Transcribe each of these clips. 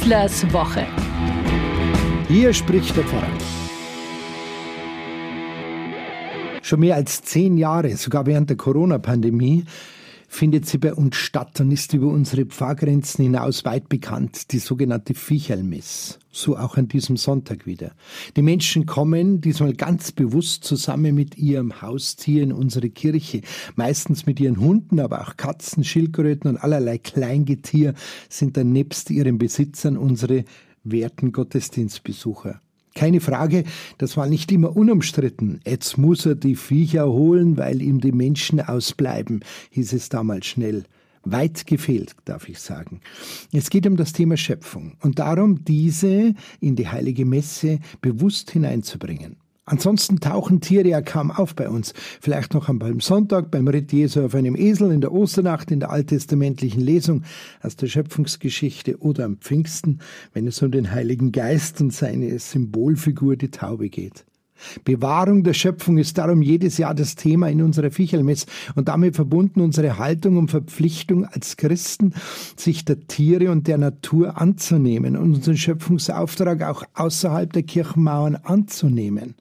Wieslers Woche. Hier spricht der Pfarrer. Schon mehr als zehn Jahre, sogar während der Corona-Pandemie, findet sie bei uns statt und ist über unsere Pfarrgrenzen hinaus weit bekannt, die sogenannte Viecherlmess. So auch an diesem Sonntag wieder. Die Menschen kommen diesmal ganz bewusst zusammen mit ihrem Haustier in unsere Kirche. Meistens mit ihren Hunden, aber auch Katzen, Schildkröten und allerlei Kleingetier sind dann nebst ihren Besitzern unsere werten Gottesdienstbesucher. Keine Frage, das war nicht immer unumstritten. Jetzt muss er die Viecher holen, weil ihm die Menschen ausbleiben, hieß es damals schnell. Weit gefehlt, darf ich sagen. Es geht um das Thema Schöpfung und darum, diese in die heilige Messe bewusst hineinzubringen. Ansonsten tauchen Tiere ja kaum auf bei uns. Vielleicht noch am Palmsonntag, beim Ritt Jesu auf einem Esel, in der Osternacht, in der alttestamentlichen Lesung aus der Schöpfungsgeschichte oder am Pfingsten, wenn es um den Heiligen Geist und seine Symbolfigur, die Taube geht. Bewahrung der Schöpfung ist darum jedes Jahr das Thema in unserer Fichelmess und damit verbunden unsere Haltung und Verpflichtung als Christen, sich der Tiere und der Natur anzunehmen und unseren Schöpfungsauftrag auch außerhalb der Kirchenmauern anzunehmen.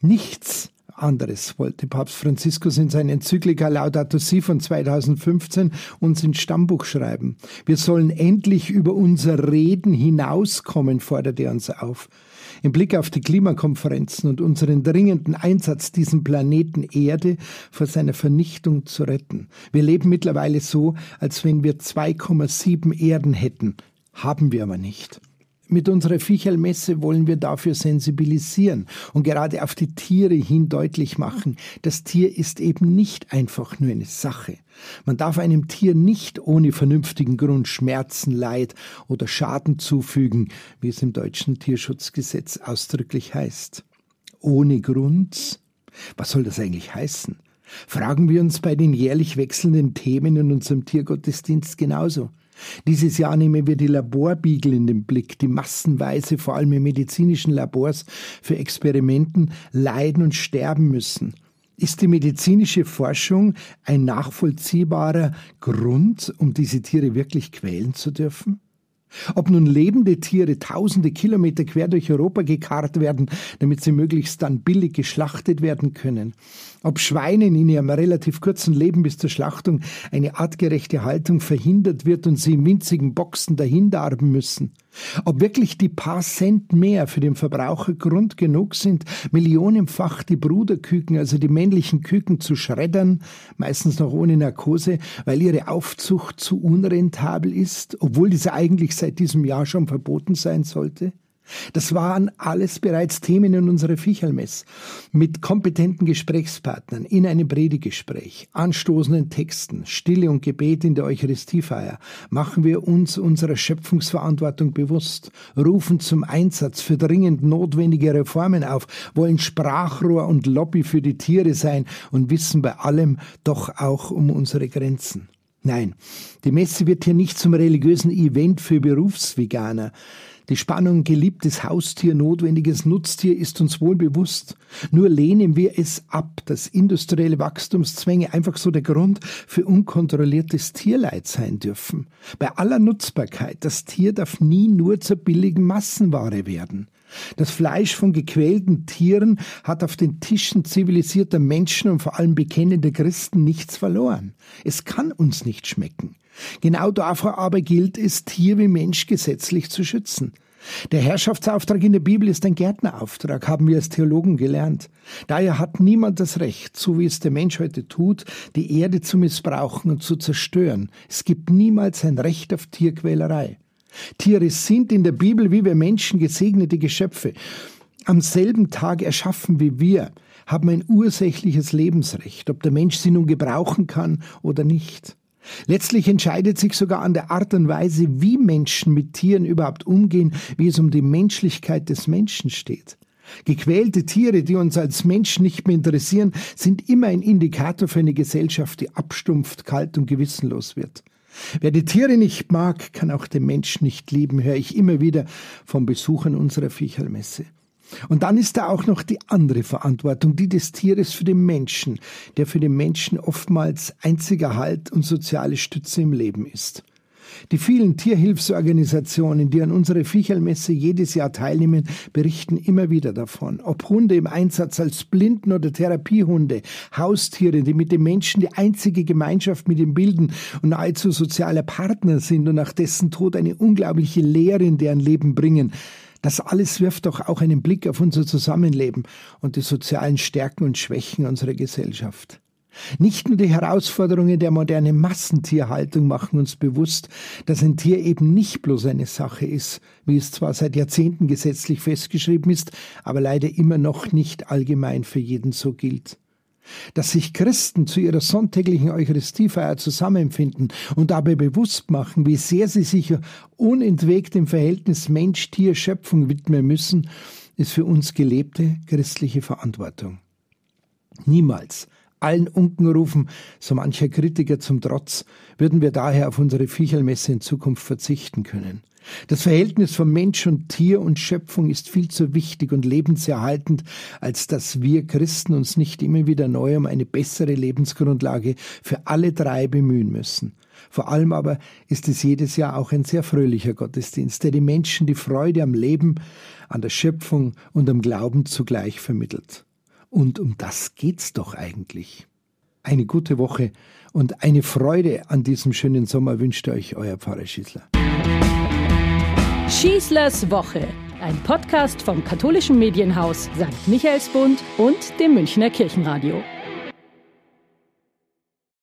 Nichts anderes wollte Papst Franziskus in seiner Enzyklika Laudato Si von 2015 uns ins Stammbuch schreiben. Wir sollen endlich über unser Reden hinauskommen, fordert er uns auf. Im Blick auf die Klimakonferenzen und unseren dringenden Einsatz, diesen Planeten Erde vor seiner Vernichtung zu retten. Wir leben mittlerweile so, als wenn wir 2,7 Erden hätten. Haben wir aber nicht. Mit unserer Viecherlmesse wollen wir dafür sensibilisieren und gerade auf die Tiere hin deutlich machen, das Tier ist eben nicht einfach nur eine Sache. Man darf einem Tier nicht ohne vernünftigen Grund Schmerzen, Leid oder Schaden zufügen, wie es im deutschen Tierschutzgesetz ausdrücklich heißt. Ohne Grund? Was soll das eigentlich heißen? Fragen wir uns bei den jährlich wechselnden Themen in unserem Tiergottesdienst genauso. Dieses Jahr nehmen wir die Laborbiegel in den Blick, die massenweise, vor allem in medizinischen Labors, für Experimenten leiden und sterben müssen. Ist die medizinische Forschung ein nachvollziehbarer Grund, um diese Tiere wirklich quälen zu dürfen? Ob nun lebende Tiere tausende Kilometer quer durch Europa gekarrt werden, damit sie möglichst dann billig geschlachtet werden können. Ob Schweinen in ihrem relativ kurzen Leben bis zur Schlachtung eine artgerechte Haltung verhindert wird und sie in winzigen Boxen dahindarben müssen. Ob wirklich die paar Cent mehr für den Verbraucher Grund genug sind, millionenfach die Bruderküken, also die männlichen Küken zu schreddern, meistens noch ohne Narkose, weil ihre Aufzucht zu unrentabel ist, obwohl diese eigentlich seit diesem Jahr schon verboten sein sollte? Das waren alles bereits Themen in unserer Fichelmess. Mit kompetenten Gesprächspartnern in einem Predigespräch, anstoßenden Texten, Stille und Gebet in der Eucharistiefeier machen wir uns unserer Schöpfungsverantwortung bewusst, rufen zum Einsatz für dringend notwendige Reformen auf, wollen Sprachrohr und Lobby für die Tiere sein und wissen bei allem doch auch um unsere Grenzen. Nein, die Messe wird hier nicht zum religiösen Event für Berufsveganer. Die Spannung geliebtes Haustier, notwendiges Nutztier ist uns wohl bewusst. Nur lehnen wir es ab, dass industrielle Wachstumszwänge einfach so der Grund für unkontrolliertes Tierleid sein dürfen. Bei aller Nutzbarkeit, das Tier darf nie nur zur billigen Massenware werden. Das Fleisch von gequälten Tieren hat auf den Tischen zivilisierter Menschen und vor allem bekennender Christen nichts verloren. Es kann uns nicht schmecken. Genau dafür aber gilt es, Tier wie Mensch gesetzlich zu schützen. Der Herrschaftsauftrag in der Bibel ist ein Gärtnerauftrag, haben wir als Theologen gelernt. Daher hat niemand das Recht, so wie es der Mensch heute tut, die Erde zu missbrauchen und zu zerstören. Es gibt niemals ein Recht auf Tierquälerei. Tiere sind in der Bibel wie wir Menschen gesegnete Geschöpfe. Am selben Tag erschaffen wie wir, haben ein ursächliches Lebensrecht, ob der Mensch sie nun gebrauchen kann oder nicht. Letztlich entscheidet sich sogar an der Art und Weise, wie Menschen mit Tieren überhaupt umgehen, wie es um die Menschlichkeit des Menschen steht. Gequälte Tiere, die uns als Menschen nicht mehr interessieren, sind immer ein Indikator für eine Gesellschaft, die abstumpft, kalt und gewissenlos wird. Wer die Tiere nicht mag, kann auch den Menschen nicht lieben, höre ich immer wieder von Besuchern unserer Viecherlmesse. Und dann ist da auch noch die andere Verantwortung, die des Tieres für den Menschen, der für den Menschen oftmals einziger Halt und soziale Stütze im Leben ist. Die vielen Tierhilfsorganisationen, die an unserer Viechelmesse jedes Jahr teilnehmen, berichten immer wieder davon. Ob Hunde im Einsatz als Blinden- oder Therapiehunde, Haustiere, die mit den Menschen die einzige Gemeinschaft mit ihm bilden und nahezu sozialer Partner sind und nach dessen Tod eine unglaubliche Lehre in deren Leben bringen. Das alles wirft doch auch einen Blick auf unser Zusammenleben und die sozialen Stärken und Schwächen unserer Gesellschaft. Nicht nur die Herausforderungen der modernen Massentierhaltung machen uns bewusst, dass ein Tier eben nicht bloß eine Sache ist, wie es zwar seit Jahrzehnten gesetzlich festgeschrieben ist, aber leider immer noch nicht allgemein für jeden so gilt. Dass sich Christen zu ihrer sonntäglichen Eucharistiefeier zusammenfinden und dabei bewusst machen, wie sehr sie sich unentwegt dem Verhältnis Mensch-Tier-Schöpfung widmen müssen, ist für uns gelebte christliche Verantwortung. Niemals allen Unkenrufen, so mancher Kritiker zum Trotz, würden wir daher auf unsere Viecherlmesse in Zukunft verzichten können. Das Verhältnis von Mensch und Tier und Schöpfung ist viel zu wichtig und lebenserhaltend, als dass wir Christen uns nicht immer wieder neu um eine bessere Lebensgrundlage für alle drei bemühen müssen. Vor allem aber ist es jedes Jahr auch ein sehr fröhlicher Gottesdienst, der die Menschen die Freude am Leben, an der Schöpfung und am Glauben zugleich vermittelt. Und um das geht's doch eigentlich. Eine gute Woche und eine Freude an diesem schönen Sommer wünscht euch euer Pfarrer Schießler. Schießlers Woche, ein Podcast vom katholischen Medienhaus St. Michaelsbund und dem Münchner Kirchenradio.